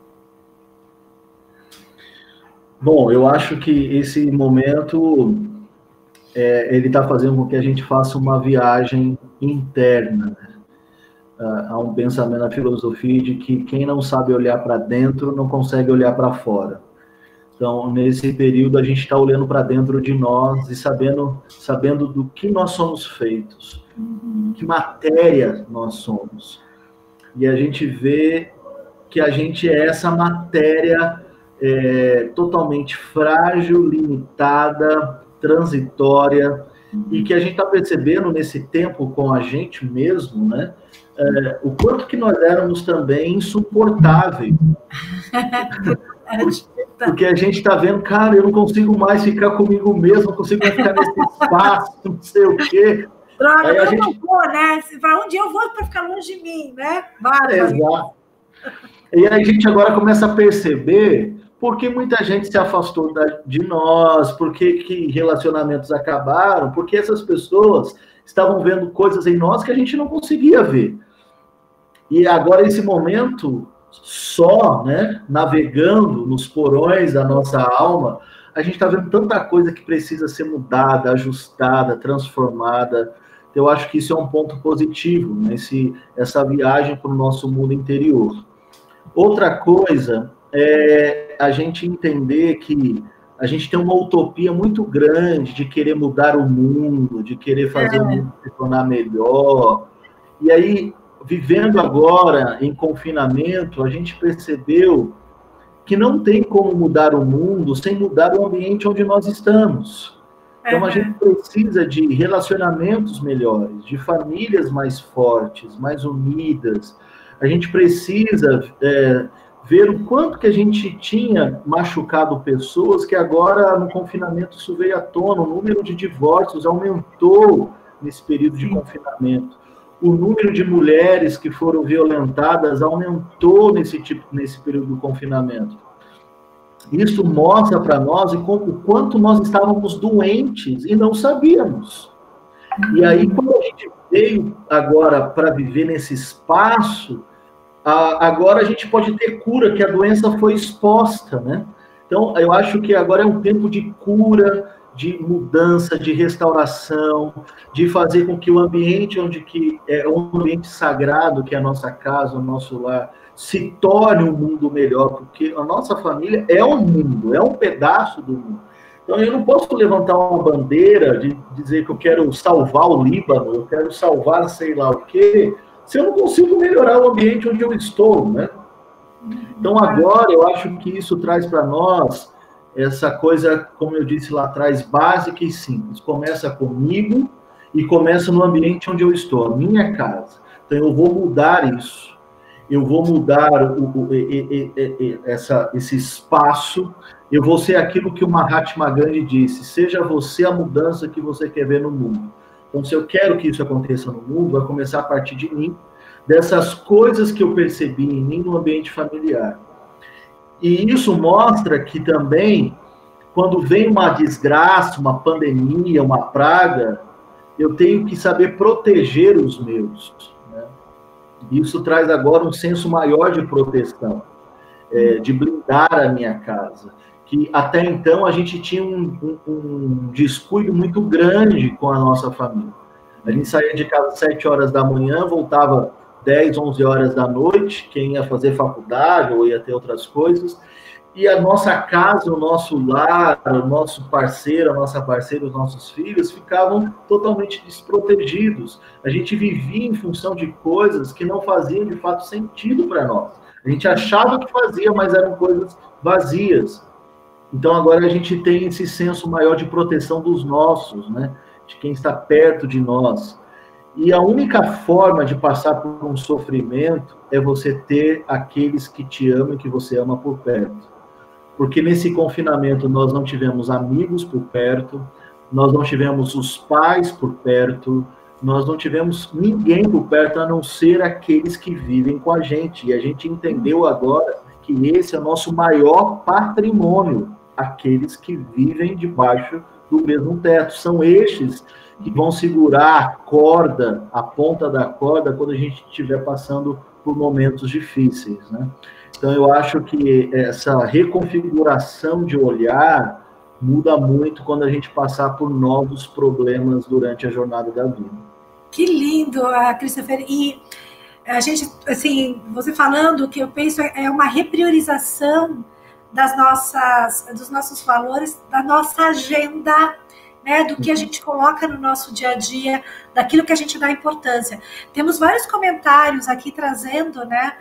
Bom, eu acho que esse momento é, ele está fazendo com que a gente faça uma viagem interna. Né? Há um pensamento na filosofia de que quem não sabe olhar para dentro não consegue olhar para fora. Então, nesse período, a gente está olhando para dentro de nós e sabendo, sabendo do que nós somos feitos, que matéria nós somos. E a gente vê que a gente é essa matéria é, totalmente frágil, limitada, transitória, e que a gente está percebendo nesse tempo com a gente mesmo, né? É, o quanto que nós éramos também insuportáveis. Porque a gente está vendo, cara, eu não consigo mais ficar comigo mesmo, não consigo mais ficar nesse espaço, não sei o quê. Droga, Aí eu gente... não vou, né? Para onde eu vou para ficar longe de mim, né? Várias. Exato. E aí a gente agora começa a perceber porque muita gente se afastou de nós, porque que relacionamentos acabaram, porque essas pessoas estavam vendo coisas em nós que a gente não conseguia ver. E agora, esse momento, só, né, navegando nos porões da nossa alma, a gente está vendo tanta coisa que precisa ser mudada, ajustada, transformada. Eu acho que isso é um ponto positivo, né, esse, essa viagem para o nosso mundo interior. Outra coisa é a gente entender que a gente tem uma utopia muito grande de querer mudar o mundo, de querer fazer é. o mundo se tornar melhor. E aí, vivendo agora em confinamento, a gente percebeu que não tem como mudar o mundo sem mudar o ambiente onde nós estamos. Então, a gente precisa de relacionamentos melhores, de famílias mais fortes, mais unidas. A gente precisa é, ver o quanto que a gente tinha machucado pessoas, que agora no confinamento isso veio à tona, o número de divórcios aumentou nesse período de confinamento. O número de mulheres que foram violentadas aumentou nesse tipo nesse período do confinamento. Isso mostra para nós o quanto nós estávamos doentes e não sabíamos. E aí, quando a gente veio agora para viver nesse espaço, agora a gente pode ter cura, que a doença foi exposta, né? Então, eu acho que agora é um tempo de cura, de mudança, de restauração, de fazer com que o ambiente onde que é um ambiente sagrado, que é a nossa casa, o nosso lar, se torne um mundo melhor, porque a nossa família é um mundo, é um pedaço do mundo. Então eu não posso levantar uma bandeira de dizer que eu quero salvar o Líbano, eu quero salvar sei lá o quê, se eu não consigo melhorar o ambiente onde eu estou, né? Então agora eu acho que isso traz para nós essa coisa, como eu disse lá atrás, básica e simples. Começa comigo e começa no ambiente onde eu estou, a minha casa. Então eu vou mudar isso. Eu vou mudar o, o, o, essa, esse espaço. Eu vou ser aquilo que o Mahatma Gandhi disse: seja você a mudança que você quer ver no mundo. Então, se eu quero que isso aconteça no mundo, vai começar a partir de mim, dessas coisas que eu percebi em mim no ambiente familiar. E isso mostra que também, quando vem uma desgraça, uma pandemia, uma praga, eu tenho que saber proteger os meus. Né? Isso traz agora um senso maior de proteção, é, de blindar a minha casa que até então a gente tinha um, um, um, descuido muito grande com a nossa família. A gente saía de casa às 7 horas da manhã, voltava 10, 11 horas da noite, quem ia fazer faculdade ou ia ter outras coisas, e a nossa casa, o nosso lar, o nosso parceiro, a nossa parceira, os nossos filhos ficavam totalmente desprotegidos. A gente vivia em função de coisas que não faziam de fato sentido para nós. A gente achava que fazia, mas eram coisas vazias. Então agora a gente tem esse senso maior de proteção dos nossos, né? De quem está perto de nós. E a única forma de passar por um sofrimento é você ter aqueles que te amam e que você ama por perto. Porque nesse confinamento nós não tivemos amigos por perto, nós não tivemos os pais por perto, nós não tivemos ninguém por perto a não ser aqueles que vivem com a gente. E a gente entendeu agora que esse é o nosso maior patrimônio aqueles que vivem debaixo do mesmo teto. São estes que vão segurar a corda, a ponta da corda, quando a gente estiver passando por momentos difíceis, né? Então, eu acho que essa reconfiguração de olhar muda muito quando a gente passar por novos problemas durante a jornada da vida. Que lindo, Christopher. E a gente, assim, você falando, o que eu penso é uma repriorização das nossas, dos nossos valores, da nossa agenda, né, do que a gente coloca no nosso dia a dia, daquilo que a gente dá importância. Temos vários comentários aqui trazendo, né,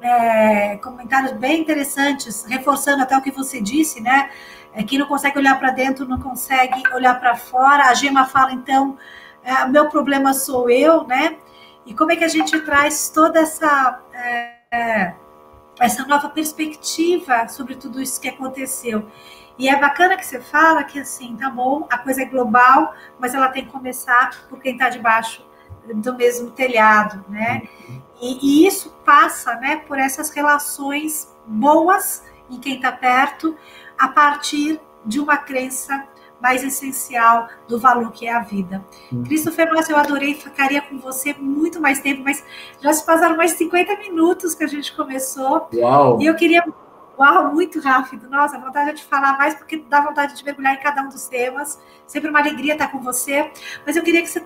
é, comentários bem interessantes, reforçando até o que você disse, né, é, quem não consegue olhar para dentro não consegue olhar para fora. A Gema fala, então, é, meu problema sou eu, né, e como é que a gente traz toda essa é, essa nova perspectiva sobre tudo isso que aconteceu. E é bacana que você fala que assim, tá bom, a coisa é global, mas ela tem que começar por quem está debaixo do mesmo telhado, né? E, e, isso passa, né, por essas relações boas em quem está perto, a partir de uma crença mais essencial do valor que é a vida. Uhum. Christopher, nossa, eu adorei, ficaria com você muito mais tempo, mas já se passaram mais 50 minutos que a gente começou. Uau! E eu queria. Uau, muito rápido. Nossa, vontade de falar mais, porque dá vontade de mergulhar em cada um dos temas. Sempre uma alegria estar com você. Mas eu queria que você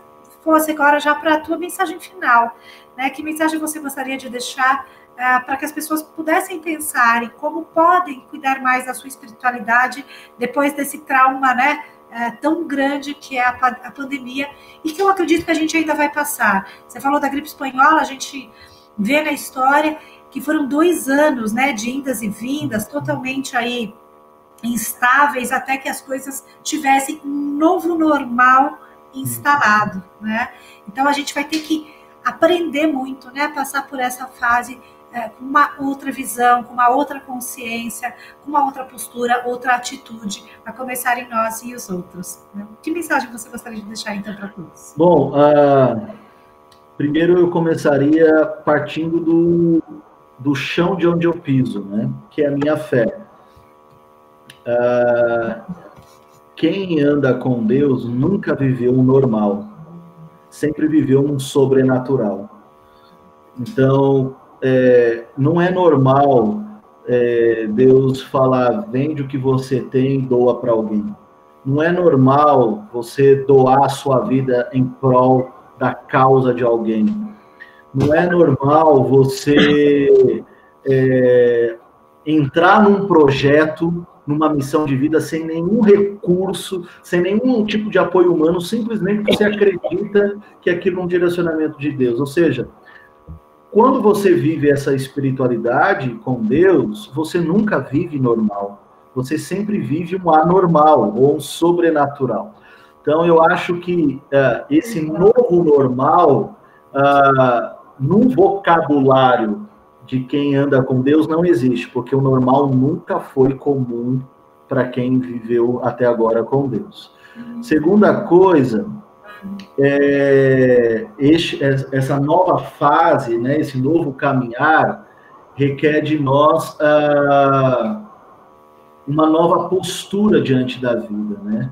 fosse agora já para a tua mensagem final. Né? Que mensagem você gostaria de deixar uh, para que as pessoas pudessem pensar em como podem cuidar mais da sua espiritualidade depois desse trauma, né? Uh, tão grande que é a, a, pandemia e que eu acredito que a gente ainda vai passar. Você falou da gripe espanhola, a gente vê na história que foram dois anos, né, de indas e vindas, totalmente aí instáveis, até que as coisas tivessem um novo normal instalado, né? Então a gente vai ter que aprender muito, né, passar por essa fase é, com uma outra visão, com uma outra consciência, com uma outra postura, outra atitude, a começar em nós e os outros. Né? Que mensagem você gostaria de deixar então para todos? Bom, uh, primeiro eu começaria partindo do, do chão de onde eu piso, né? que é a minha fé. Uh, quem anda com Deus nunca viveu um normal, sempre viveu um sobrenatural. Então, é, não é normal é, Deus falar, vende o que você tem e doa para alguém. Não é normal você doar a sua vida em prol da causa de alguém. Não é normal você é, entrar num projeto, numa missão de vida sem nenhum recurso, sem nenhum tipo de apoio humano, simplesmente porque você acredita que aquilo é um direcionamento de Deus. Ou seja, quando você vive essa espiritualidade com Deus, você nunca vive normal. Você sempre vive um anormal ou um sobrenatural. Então, eu acho que uh, esse novo normal, uh, num vocabulário de quem anda com Deus, não existe, porque o normal nunca foi comum para quem viveu até agora com Deus. Segunda coisa, é, este, essa nova fase, né, esse novo caminhar, requer de nós ah, uma nova postura diante da vida, né?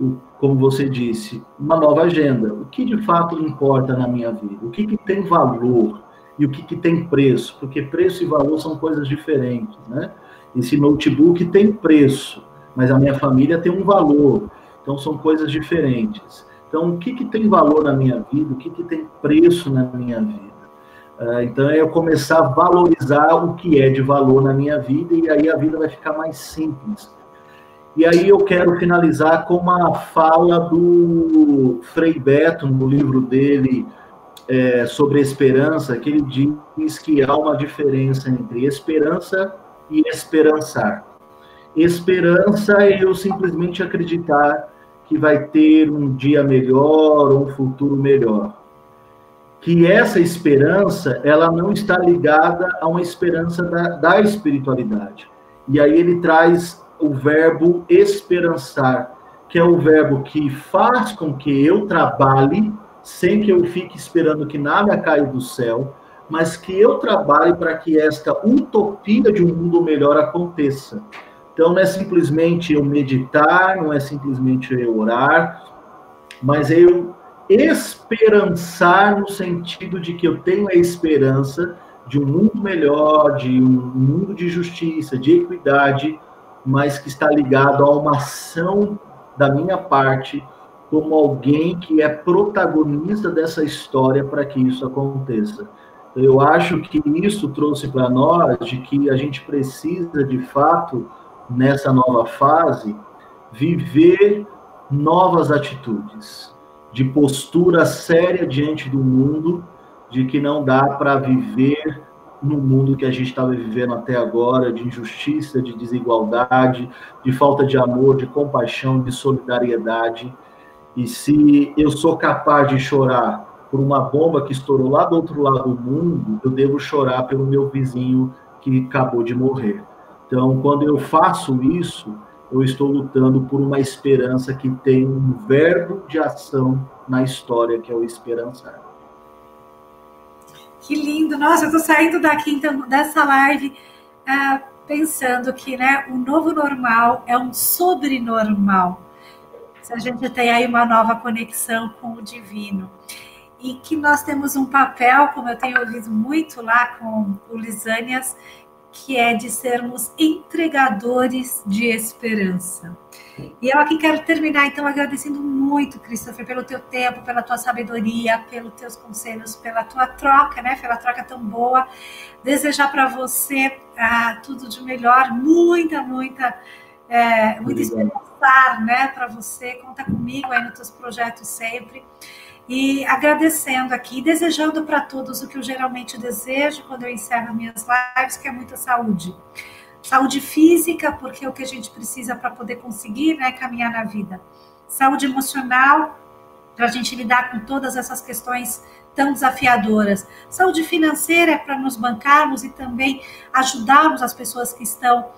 O, como você disse, uma nova agenda. O que de fato importa na minha vida? O que, que tem valor e o que, que tem preço? Porque preço e valor são coisas diferentes, né? Esse notebook tem preço, mas a minha família tem um valor. Então são coisas diferentes. Então, o que, que tem valor na minha vida? O que, que tem preço na minha vida? Uh, então, é eu começar a valorizar o que é de valor na minha vida e aí a vida vai ficar mais simples. E aí eu quero finalizar com uma fala do Frei Beto, no livro dele é, sobre esperança, que ele diz que há uma diferença entre esperança e esperançar. Esperança é eu simplesmente acreditar que vai ter um dia melhor ou um futuro melhor. Que essa esperança, ela não está ligada a uma esperança da, da espiritualidade. E aí ele traz o verbo esperançar, que é o verbo que faz com que eu trabalhe sem que eu fique esperando que nada caia do céu, mas que eu trabalhe para que esta utopia de um mundo melhor aconteça. Então, não é simplesmente eu meditar, não é simplesmente eu orar, mas é eu esperançar no sentido de que eu tenho a esperança de um mundo melhor, de um mundo de justiça, de equidade, mas que está ligado a uma ação da minha parte como alguém que é protagonista dessa história para que isso aconteça. Eu acho que isso trouxe para nós de que a gente precisa, de fato, nessa nova fase, viver novas atitudes, de postura séria diante do mundo, de que não dá para viver no mundo que a gente estava vivendo até agora, de injustiça, de desigualdade, de falta de amor, de compaixão, de solidariedade. E se eu sou capaz de chorar por uma bomba que estourou lá do outro lado do mundo, eu devo chorar pelo meu vizinho que acabou de morrer. Então, quando eu faço isso, eu estou lutando por uma esperança que tem um verbo de ação na história, que é o esperançar. Que lindo! Nossa, eu estou saindo daqui, então, dessa live, uh, pensando que né, o novo normal é um sobrenormal. A gente tem aí uma nova conexão com o divino e que nós temos um papel, como eu tenho ouvido muito lá com o Lisânias, que é de sermos entregadores de esperança. E eu aqui quero terminar, então, agradecendo muito, Christopher, pelo teu tempo, pela tua sabedoria, pelos teus conselhos, pela tua troca, né? Pela troca tão boa. Desejar para você ah, tudo de melhor, muita, muita, é, muita esperança, né? Para você, conta comigo aí nos teus projetos sempre. E agradecendo aqui, desejando para todos o que eu geralmente desejo quando eu encerro minhas lives, que é muita saúde. Saúde física, porque é o que a gente precisa para poder conseguir né, caminhar na vida. Saúde emocional, para a gente lidar com todas essas questões tão desafiadoras. Saúde financeira é para nos bancarmos e também ajudarmos as pessoas que estão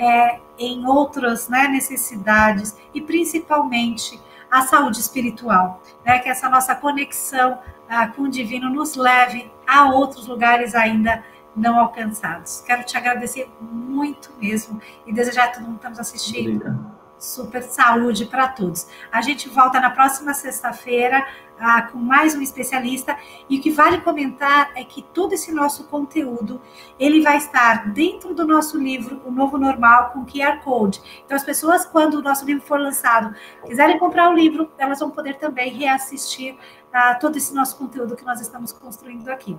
é, em outras né, necessidades e principalmente a saúde espiritual, né? que essa nossa conexão ah, com o divino nos leve a outros lugares ainda não alcançados. Quero te agradecer muito mesmo e desejar a todo mundo que está nos assistindo. Obrigado super saúde para todos. A gente volta na próxima sexta-feira ah, com mais um especialista e o que vale comentar é que todo esse nosso conteúdo ele vai estar dentro do nosso livro O Novo Normal com QR Code. Então as pessoas quando o nosso livro for lançado quiserem comprar o livro, elas vão poder também reassistir ah, todo esse nosso conteúdo que nós estamos construindo aqui.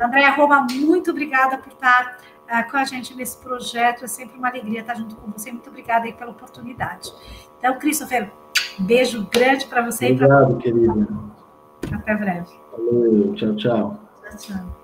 Andréa Roma, muito obrigada por estar uh, com a gente nesse projeto. É sempre uma alegria estar junto com você. Muito obrigada aí pela oportunidade. Então, Christopher, beijo grande para você. Obrigado, pra... querida. Até breve. Valeu, tchau, tchau. Tchau, tchau.